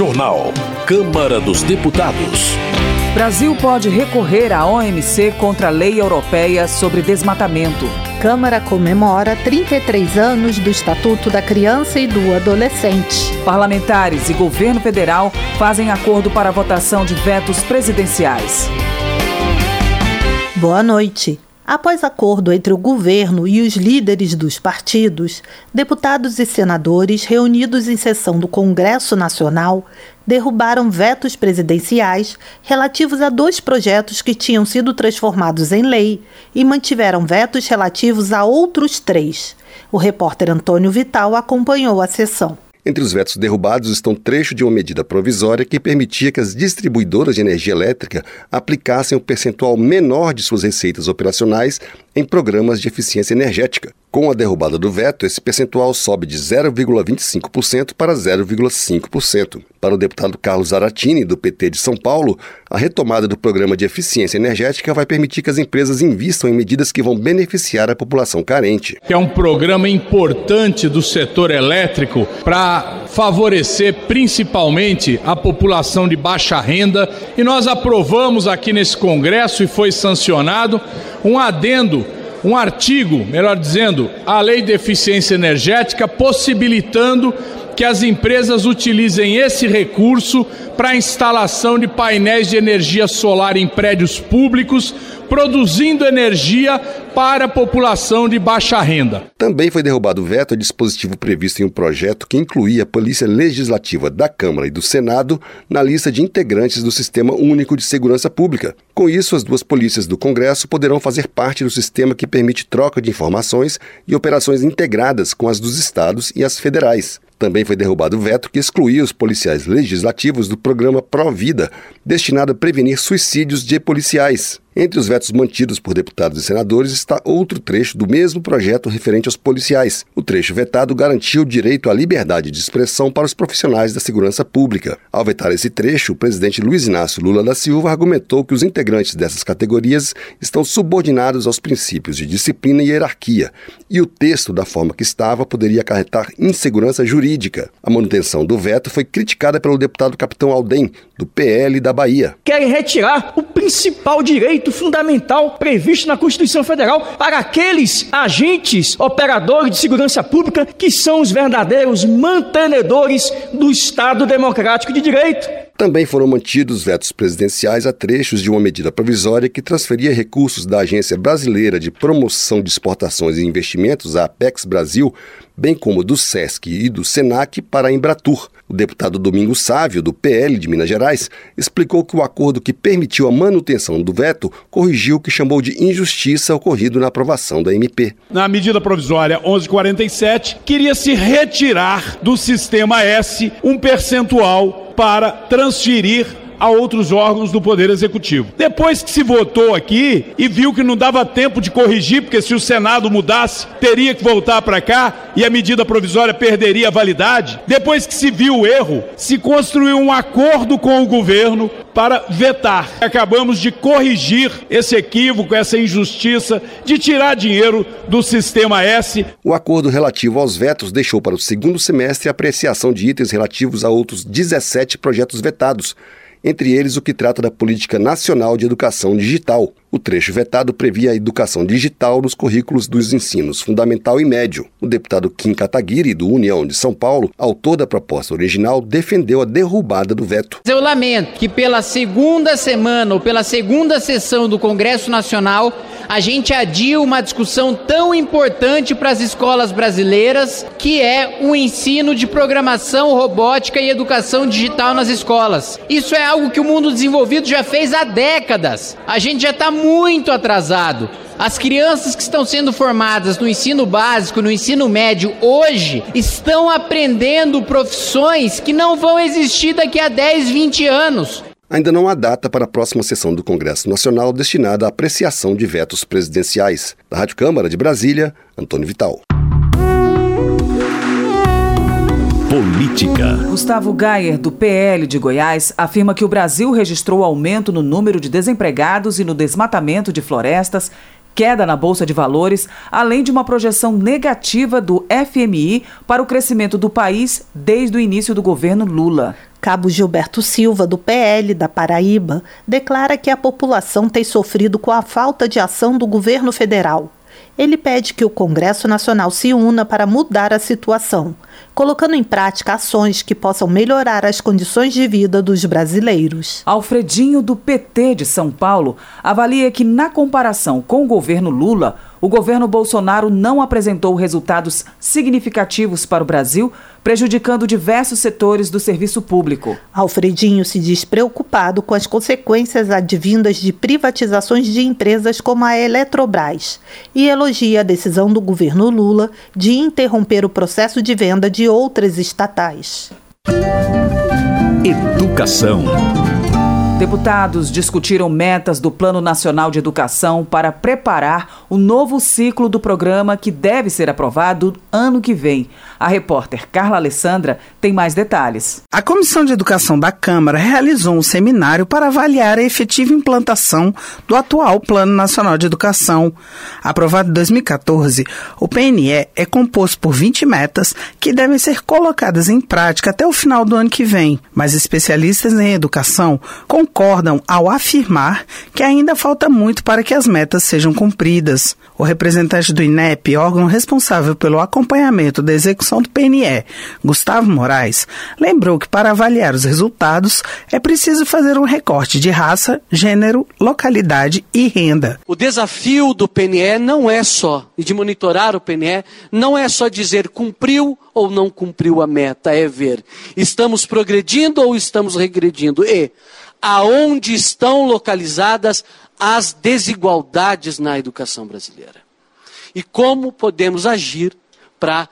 Jornal. Câmara dos Deputados. Brasil pode recorrer à OMC contra a lei europeia sobre desmatamento. Câmara comemora 33 anos do Estatuto da Criança e do Adolescente. Parlamentares e governo federal fazem acordo para a votação de vetos presidenciais. Boa noite. Após acordo entre o governo e os líderes dos partidos, deputados e senadores reunidos em sessão do Congresso Nacional derrubaram vetos presidenciais relativos a dois projetos que tinham sido transformados em lei e mantiveram vetos relativos a outros três. O repórter Antônio Vital acompanhou a sessão. Entre os vetos derrubados estão trecho de uma medida provisória que permitia que as distribuidoras de energia elétrica aplicassem um percentual menor de suas receitas operacionais em programas de eficiência energética. Com a derrubada do veto, esse percentual sobe de 0,25% para 0,5%. Para o deputado Carlos Aratini, do PT de São Paulo, a retomada do programa de eficiência energética vai permitir que as empresas invistam em medidas que vão beneficiar a população carente. É um programa importante do setor elétrico para favorecer principalmente a população de baixa renda e nós aprovamos aqui nesse Congresso e foi sancionado um adendo um artigo, melhor dizendo, a Lei de Eficiência Energética, possibilitando que as empresas utilizem esse recurso para a instalação de painéis de energia solar em prédios públicos, produzindo energia para a população de baixa renda. Também foi derrubado o veto a dispositivo previsto em um projeto que incluía a Polícia Legislativa da Câmara e do Senado na lista de integrantes do Sistema Único de Segurança Pública. Com isso, as duas polícias do Congresso poderão fazer parte do sistema que permite troca de informações e operações integradas com as dos estados e as federais. Também foi derrubado o veto que excluía os policiais legislativos do programa Pró-Vida, destinado a prevenir suicídios de policiais. Entre os vetos mantidos por deputados e senadores está outro trecho do mesmo projeto referente aos policiais. O trecho vetado garantiu o direito à liberdade de expressão para os profissionais da segurança pública. Ao vetar esse trecho, o presidente Luiz Inácio Lula da Silva argumentou que os integrantes dessas categorias estão subordinados aos princípios de disciplina e hierarquia, e o texto, da forma que estava, poderia acarretar insegurança jurídica. A manutenção do veto foi criticada pelo deputado Capitão Aldem, do PL da Bahia. Querem retirar o principal direito direito fundamental previsto na Constituição Federal para aqueles agentes operadores de segurança pública que são os verdadeiros mantenedores do Estado Democrático de Direito. Também foram mantidos vetos presidenciais a trechos de uma medida provisória que transferia recursos da Agência Brasileira de Promoção de Exportações e Investimentos, a Apex Brasil, bem como do SESC e do SENAC, para a Embratur. O deputado Domingos Sávio, do PL de Minas Gerais, explicou que o acordo que permitiu a manutenção do veto corrigiu o que chamou de injustiça ocorrido na aprovação da MP. Na medida provisória 1147, queria se retirar do sistema S um percentual para transferir a outros órgãos do Poder Executivo. Depois que se votou aqui e viu que não dava tempo de corrigir, porque se o Senado mudasse, teria que voltar para cá e a medida provisória perderia a validade. Depois que se viu o erro, se construiu um acordo com o governo para vetar. Acabamos de corrigir esse equívoco, essa injustiça de tirar dinheiro do sistema S. O acordo relativo aos vetos deixou para o segundo semestre a apreciação de itens relativos a outros 17 projetos vetados entre eles o que trata da Política Nacional de Educação Digital. O trecho vetado previa a educação digital nos currículos dos ensinos fundamental e médio. O deputado Kim Kataguiri, do União de São Paulo, autor da proposta original, defendeu a derrubada do veto. Eu lamento que pela segunda semana ou pela segunda sessão do Congresso Nacional a gente adia uma discussão tão importante para as escolas brasileiras, que é o ensino de programação robótica e educação digital nas escolas. Isso é algo que o mundo desenvolvido já fez há décadas. A gente já está muito atrasado. As crianças que estão sendo formadas no ensino básico, no ensino médio hoje, estão aprendendo profissões que não vão existir daqui a 10, 20 anos. Ainda não há data para a próxima sessão do Congresso Nacional destinada à apreciação de vetos presidenciais. Da Rádio Câmara de Brasília, Antônio Vital. Política. Gustavo Gayer, do PL de Goiás, afirma que o Brasil registrou aumento no número de desempregados e no desmatamento de florestas queda na Bolsa de Valores, além de uma projeção negativa do FMI para o crescimento do país desde o início do governo Lula. Cabo Gilberto Silva, do PL da Paraíba, declara que a população tem sofrido com a falta de ação do governo federal. Ele pede que o Congresso Nacional se una para mudar a situação, colocando em prática ações que possam melhorar as condições de vida dos brasileiros. Alfredinho, do PT de São Paulo, avalia que, na comparação com o governo Lula, o governo Bolsonaro não apresentou resultados significativos para o Brasil, prejudicando diversos setores do serviço público. Alfredinho se diz preocupado com as consequências advindas de privatizações de empresas como a Eletrobras e elogia a decisão do governo Lula de interromper o processo de venda de outras estatais. Educação. Deputados discutiram metas do Plano Nacional de Educação para preparar o novo ciclo do programa que deve ser aprovado ano que vem. A repórter Carla Alessandra tem mais detalhes. A Comissão de Educação da Câmara realizou um seminário para avaliar a efetiva implantação do atual Plano Nacional de Educação. Aprovado em 2014, o PNE é composto por 20 metas que devem ser colocadas em prática até o final do ano que vem. Mas especialistas em educação concordam ao afirmar que ainda falta muito para que as metas sejam cumpridas. O representante do INEP, órgão responsável pelo acompanhamento da execução do PNE, Gustavo Moraes, lembrou que para avaliar os resultados é preciso fazer um recorte de raça, gênero, localidade e renda. O desafio do PNE não é só, de monitorar o PNE, não é só dizer cumpriu ou não cumpriu a meta, é ver estamos progredindo ou estamos regredindo. E aonde estão localizadas as desigualdades na educação brasileira. E como podemos agir para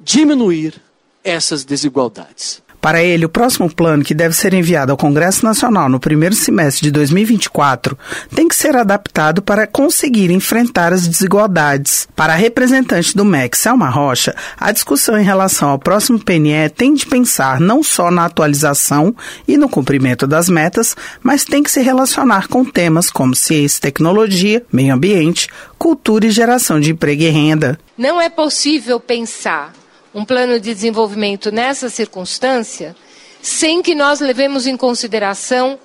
diminuir essas desigualdades. Para ele, o próximo plano, que deve ser enviado ao Congresso Nacional no primeiro semestre de 2024, tem que ser adaptado para conseguir enfrentar as desigualdades. Para a representante do MEC, Selma Rocha, a discussão em relação ao próximo PNE tem de pensar não só na atualização e no cumprimento das metas, mas tem que se relacionar com temas como ciência, tecnologia, meio ambiente, cultura e geração de emprego e renda. Não é possível pensar um plano de desenvolvimento nessa circunstância, sem que nós levemos em consideração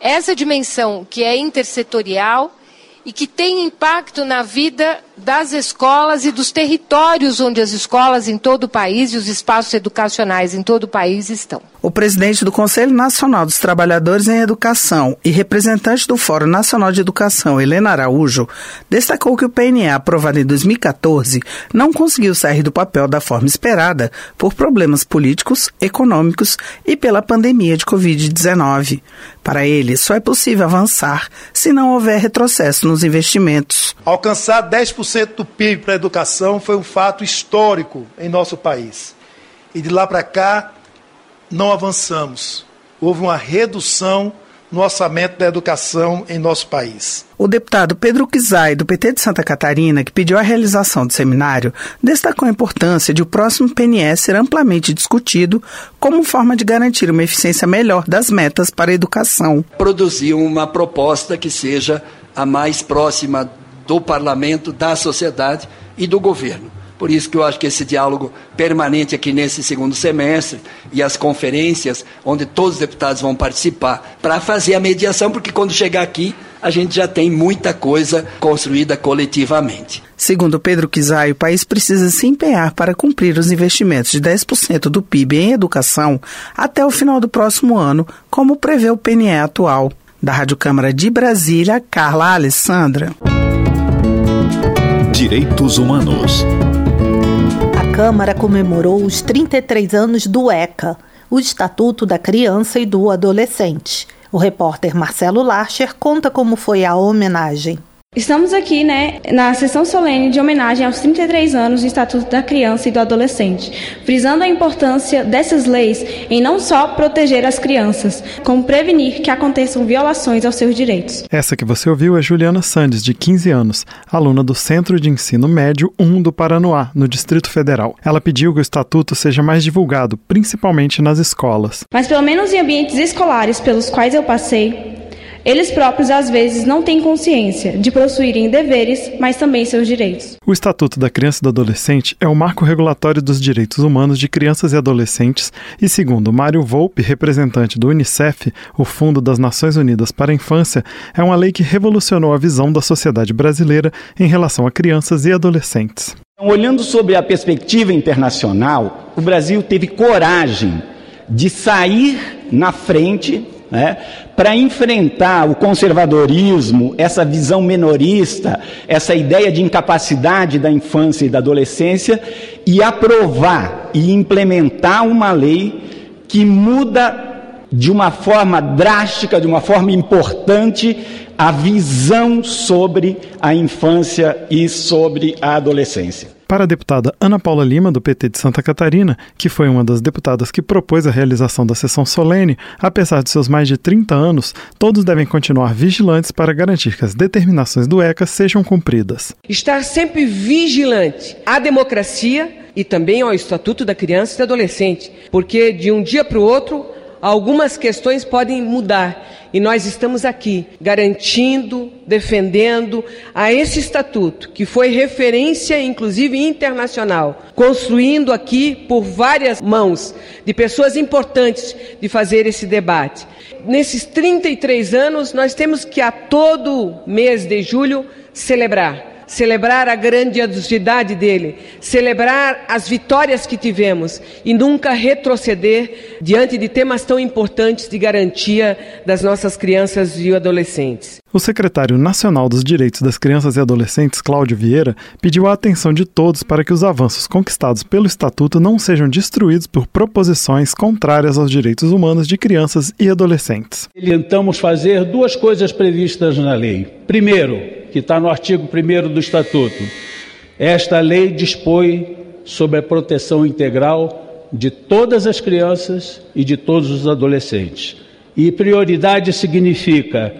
essa dimensão que é intersetorial e que tem impacto na vida das escolas e dos territórios onde as escolas em todo o país e os espaços educacionais em todo o país estão. O presidente do Conselho Nacional dos Trabalhadores em Educação e representante do Fórum Nacional de Educação, Helena Araújo, destacou que o PNE, aprovado em 2014, não conseguiu sair do papel da forma esperada por problemas políticos, econômicos e pela pandemia de Covid-19. Para ele, só é possível avançar se não houver retrocesso nos investimentos. Alcançar 10% do PIB para a educação foi um fato histórico em nosso país. E de lá para cá, não avançamos. Houve uma redução no orçamento da educação em nosso país. O deputado Pedro Kizai, do PT de Santa Catarina, que pediu a realização do seminário, destacou a importância de o próximo PNS ser amplamente discutido como forma de garantir uma eficiência melhor das metas para a educação. Produzir uma proposta que seja a mais próxima do parlamento, da sociedade e do governo. Por isso que eu acho que esse diálogo permanente aqui nesse segundo semestre e as conferências, onde todos os deputados vão participar, para fazer a mediação, porque quando chegar aqui, a gente já tem muita coisa construída coletivamente. Segundo Pedro Kizai, o país precisa se empenhar para cumprir os investimentos de 10% do PIB em educação até o final do próximo ano, como prevê o PNE atual. Da Rádio Câmara de Brasília, Carla Alessandra. Direitos Humanos. Câmara comemorou os 33 anos do ECA, o Estatuto da Criança e do Adolescente. O repórter Marcelo Larcher conta como foi a homenagem. Estamos aqui, né, na sessão solene de homenagem aos 33 anos do Estatuto da Criança e do Adolescente, frisando a importância dessas leis em não só proteger as crianças, como prevenir que aconteçam violações aos seus direitos. Essa que você ouviu é Juliana Sandes, de 15 anos, aluna do Centro de Ensino Médio 1 do Paranoá, no Distrito Federal. Ela pediu que o estatuto seja mais divulgado, principalmente nas escolas. Mas pelo menos em ambientes escolares pelos quais eu passei, Eles próprios, às vezes, não têm consciência de possuírem deveres, mas também seus direitos. O Estatuto da Criança e do Adolescente é o marco regulatório dos direitos humanos de crianças e adolescentes e, segundo Mário Volpe, representante do Unicef, o Fundo das Nações Unidas para a Infância, é uma lei que revolucionou a visão da sociedade brasileira em relação a crianças e adolescentes. Então, olhando sobre a perspectiva internacional, o Brasil teve coragem de sair na frente né, para enfrentar o conservadorismo, essa visão menorista, essa ideia de incapacidade da infância e da adolescência e aprovar e implementar uma lei que muda de uma forma drástica, de uma forma importante, a visão sobre a infância e sobre a adolescência. Para a deputada Ana Paula Lima, do PT de Santa Catarina, que foi uma das deputadas que propôs a realização da sessão solene, apesar de seus mais de 30 anos, todos devem continuar vigilantes para garantir que as determinações do ECA sejam cumpridas. Estar sempre vigilante à democracia e também ao Estatuto da Criança e do Adolescente, porque de um dia para o outro algumas questões podem mudar e nós estamos aqui garantindo, defendendo a esse estatuto, que foi referência inclusive internacional, construindo aqui por várias mãos de pessoas importantes de fazer esse debate. Nesses 33 anos, nós temos que a todo mês de julho celebrar celebrar a grandiosidade dele, celebrar as vitórias que tivemos e nunca retroceder diante de temas tão importantes de garantia das nossas crianças e adolescentes. O secretário nacional dos Direitos das Crianças e Adolescentes, Cláudio Vieira, pediu a atenção de todos para que os avanços conquistados pelo Estatuto não sejam destruídos por proposições contrárias aos direitos humanos de crianças e adolescentes. Tentamos fazer duas coisas previstas na lei. Primeiro, que está no artigo 1 do Estatuto, esta lei dispõe sobre a proteção integral de todas as crianças e de todos os adolescentes. E prioridade significa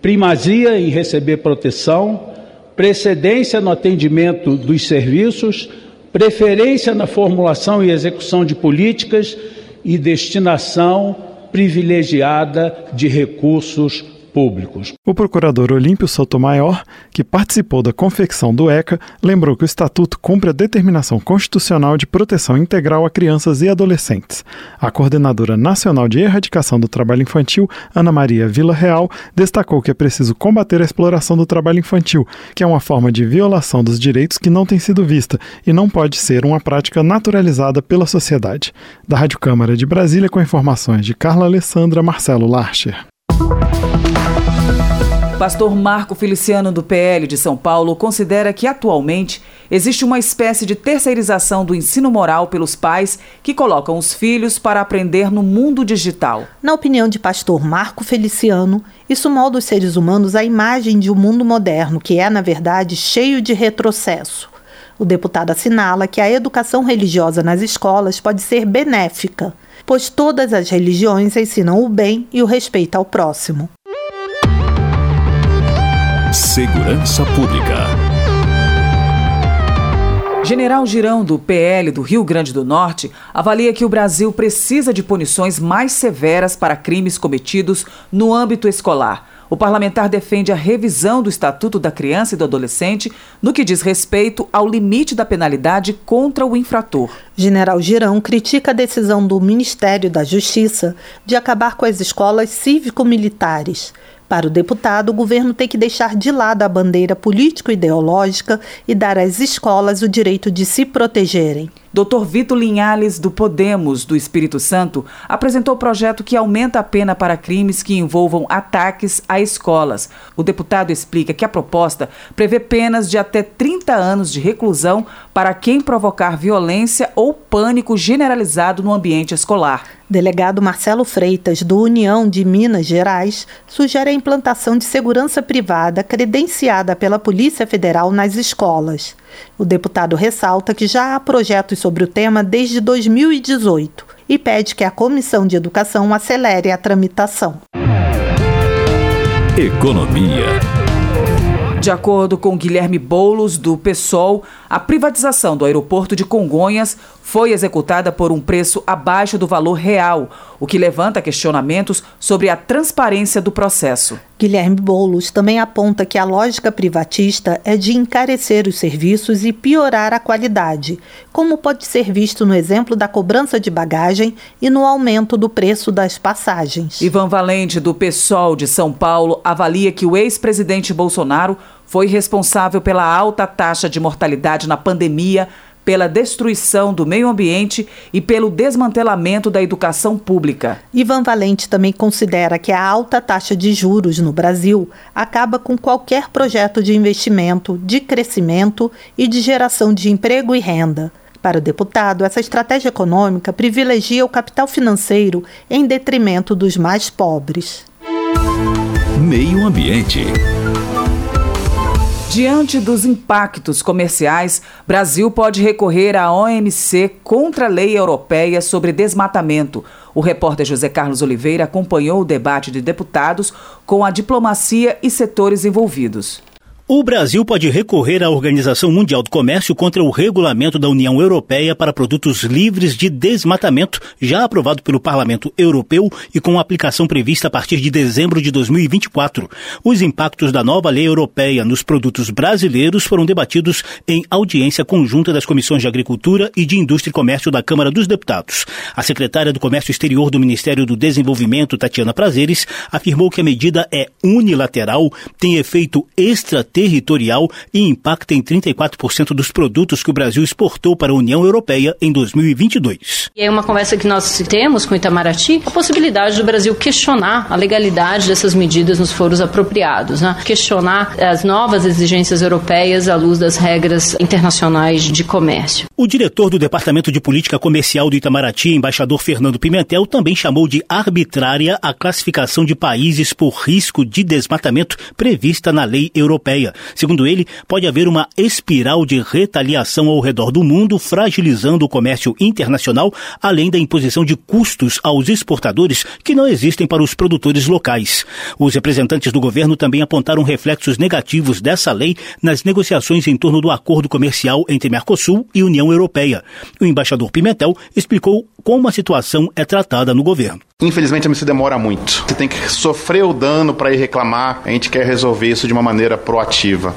primazia em receber proteção, precedência no atendimento dos serviços, preferência na formulação e execução de políticas e destinação privilegiada de recursos públicos. O procurador Olímpio Sotomayor, que participou da confecção do ECA, lembrou que o Estatuto cumpre a determinação constitucional de proteção integral a crianças e adolescentes. A coordenadora nacional de erradicação do trabalho infantil, Ana Maria Vila Real, destacou que é preciso combater a exploração do trabalho infantil, que é uma forma de violação dos direitos que não tem sido vista e não pode ser uma prática naturalizada pela sociedade. Da Rádio Câmara de Brasília, com informações de Carla Alessandra Marcelo Larcher. Pastor Marco Feliciano, do PL de São Paulo, considera que atualmente existe uma espécie de terceirização do ensino moral pelos pais que colocam os filhos para aprender no mundo digital. Na opinião de pastor Marco Feliciano, isso molda os seres humanos à imagem de um mundo moderno que é, na verdade, cheio de retrocesso. O deputado assinala que a educação religiosa nas escolas pode ser benéfica, pois todas as religiões ensinam o bem e o respeito ao próximo. Segurança Pública. General Girão, do PL do Rio Grande do Norte, avalia que o Brasil precisa de punições mais severas para crimes cometidos no âmbito escolar. O parlamentar defende a revisão do Estatuto da Criança e do Adolescente no que diz respeito ao limite da penalidade contra o infrator. General Girão critica a decisão do Ministério da Justiça de acabar com as escolas cívico-militares. Para o deputado, o governo tem que deixar de lado a bandeira político-ideológica e dar às escolas o direito de se protegerem. Dr. Vitor Linhales, do Podemos do Espírito Santo, apresentou projeto que aumenta a pena para crimes que envolvam ataques a escolas. O deputado explica que a proposta prevê penas de até 30 anos de reclusão para quem provocar violência ou pânico generalizado no ambiente escolar. Delegado Marcelo Freitas, do União de Minas Gerais, sugere a implantação de segurança privada credenciada pela Polícia Federal nas escolas. O deputado ressalta que já há projetos sobre o tema desde 2018 e pede que a Comissão de Educação acelere a tramitação. Economia. De acordo com Guilherme Boulos, do PSOL, A privatização do aeroporto de Congonhas foi executada por um preço abaixo do valor real, o que levanta questionamentos sobre a transparência do processo. Guilherme Boulos também aponta que a lógica privatista é de encarecer os serviços e piorar a qualidade, como pode ser visto no exemplo da cobrança de bagagem e no aumento do preço das passagens. Ivan Valente, do PSOL de São Paulo, avalia que o ex-presidente Bolsonaro foi responsável pela alta taxa de mortalidade na pandemia, pela destruição do meio ambiente e pelo desmantelamento da educação pública. Ivan Valente também considera que a alta taxa de juros no Brasil acaba com qualquer projeto de investimento, de crescimento e de geração de emprego e renda. Para o deputado, essa estratégia econômica privilegia o capital financeiro em detrimento dos mais pobres. Meio Ambiente. Diante dos impactos comerciais, Brasil pode recorrer à OMC contra a lei europeia sobre desmatamento. O repórter José Carlos Oliveira acompanhou o debate de deputados com a diplomacia e setores envolvidos. O Brasil pode recorrer à Organização Mundial do Comércio contra o regulamento da União Europeia para produtos livres de desmatamento, já aprovado pelo Parlamento Europeu e com aplicação prevista a partir de dezembro de 2024. Os impactos da nova lei europeia nos produtos brasileiros foram debatidos em audiência conjunta das Comissões de Agricultura e de Indústria e Comércio da Câmara dos Deputados. A secretária do Comércio Exterior do Ministério do Desenvolvimento, Tatiana Prazeres, afirmou que a medida é unilateral, tem efeito extraterritorial territorial e impacta em 34% dos produtos que o Brasil exportou para a União Europeia em 2022. E é uma conversa que nós temos com Itamaraty, a possibilidade do Brasil questionar a legalidade dessas medidas nos foros apropriados, né? questionar as novas exigências europeias à luz das regras internacionais de comércio. O diretor do Departamento de Política Comercial do Itamaraty, embaixador Fernando Pimentel, também chamou de arbitrária a classificação de países por risco de desmatamento prevista na lei europeia. Segundo ele, pode haver uma espiral de retaliação ao redor do mundo, fragilizando o comércio internacional, além da imposição de custos aos exportadores que não existem para os produtores locais. Os representantes do governo também apontaram reflexos negativos dessa lei nas negociações em torno do acordo comercial entre Mercosul e União Europeia. O embaixador Pimentel explicou como a situação é tratada no governo. Infelizmente, a missão demora muito. Você tem que sofrer o dano para ir reclamar. A gente quer resolver isso de uma maneira proativa,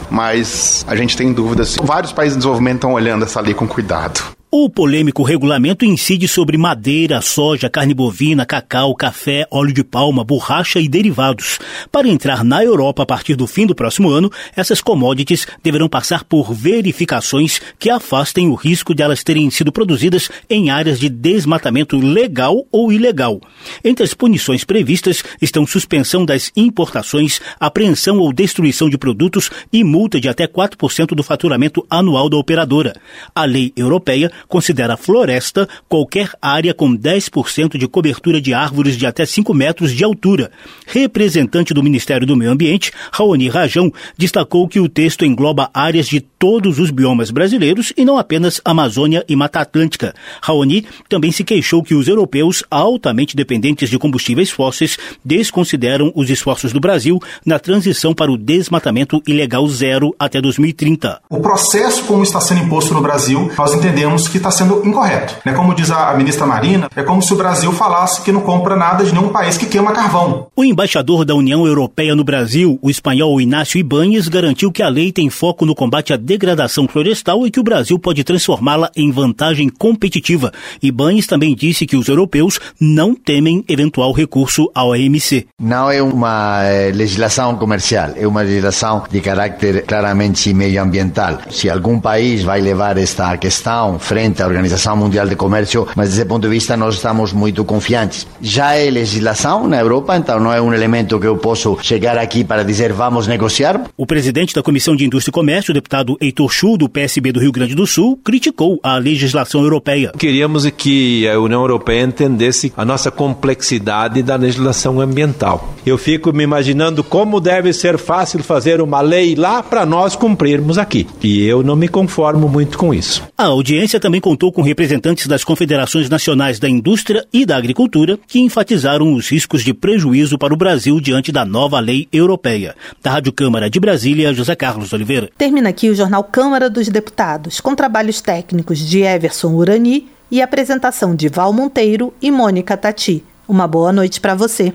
mas a gente tem dúvidas. Vários países em desenvolvimento estão olhando essa lei com cuidado. O polêmico regulamento incide sobre madeira, soja, carne bovina, cacau, café, óleo de palma, borracha e derivados. Para entrar na Europa a partir do fim do próximo ano, essas commodities deverão passar por verificações que afastem o risco de elas terem sido produzidas em áreas de desmatamento legal ou ilegal. Entre as punições previstas estão suspensão das importações, apreensão ou destruição de produtos e multa de até 4% do faturamento anual da operadora. A lei europeia considera floresta qualquer área com 10% de cobertura de árvores de até 5 metros de altura. Representante do Ministério do Meio Ambiente, Raoni Rajão, destacou que o texto engloba áreas de todos os biomas brasileiros e não apenas Amazônia e Mata Atlântica. Raoni também se queixou que os europeus, altamente dependentes de combustíveis fósseis, desconsideram os esforços do Brasil na transição para o desmatamento ilegal zero até 2030. O processo como está sendo imposto no Brasil, nós entendemos que está sendo incorreto. Né? Como diz a ministra Marina, é como se o Brasil falasse que não compra nada de nenhum país que queima carvão. O embaixador da União Europeia no Brasil, o espanhol Inácio Ibáñez, garantiu que a lei tem foco no combate à degradação florestal e que o Brasil pode transformá-la em vantagem competitiva. Ibáñez também disse que os europeus não temem eventual recurso ao OMC. Não é uma eh, legislação comercial, é uma legislação de caráter claramente medioambiental. Se algum país vai levar esta questão frente à Organização Mundial de Comércio, mas desse ponto de vista nós estamos muito confiantes. Já é legislação na Europa, então não é um elemento que eu posso chegar aqui para dizer vamos negociar. O presidente da Comissão de Indústria e Comércio, o deputado Heitor Chu, do PSB do Rio Grande do Sul, criticou a legislação europeia. Queríamos que a União Europeia entendesse a nossa complexidade da legislação ambiental. Eu fico me imaginando como deve ser fácil fazer uma lei lá para nós cumprirmos aqui. E eu não me conformo muito com isso. A audiência também contou com representantes das Confederações Nacionais da Indústria e da Agricultura, que enfatizaram os riscos de prejuízo para o Brasil diante da nova lei europeia. Da Rádio Câmara de Brasília, José Carlos Oliveira. Termina aqui o jornal Câmara dos Deputados, com trabalhos técnicos de Everson Urani e apresentação de Val Monteiro e Mônica Tati. Uma boa noite para você.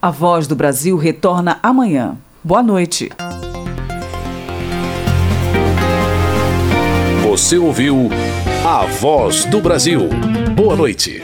A Voz do Brasil retorna amanhã. Boa noite. Você ouviu A Voz do Brasil. Boa noite.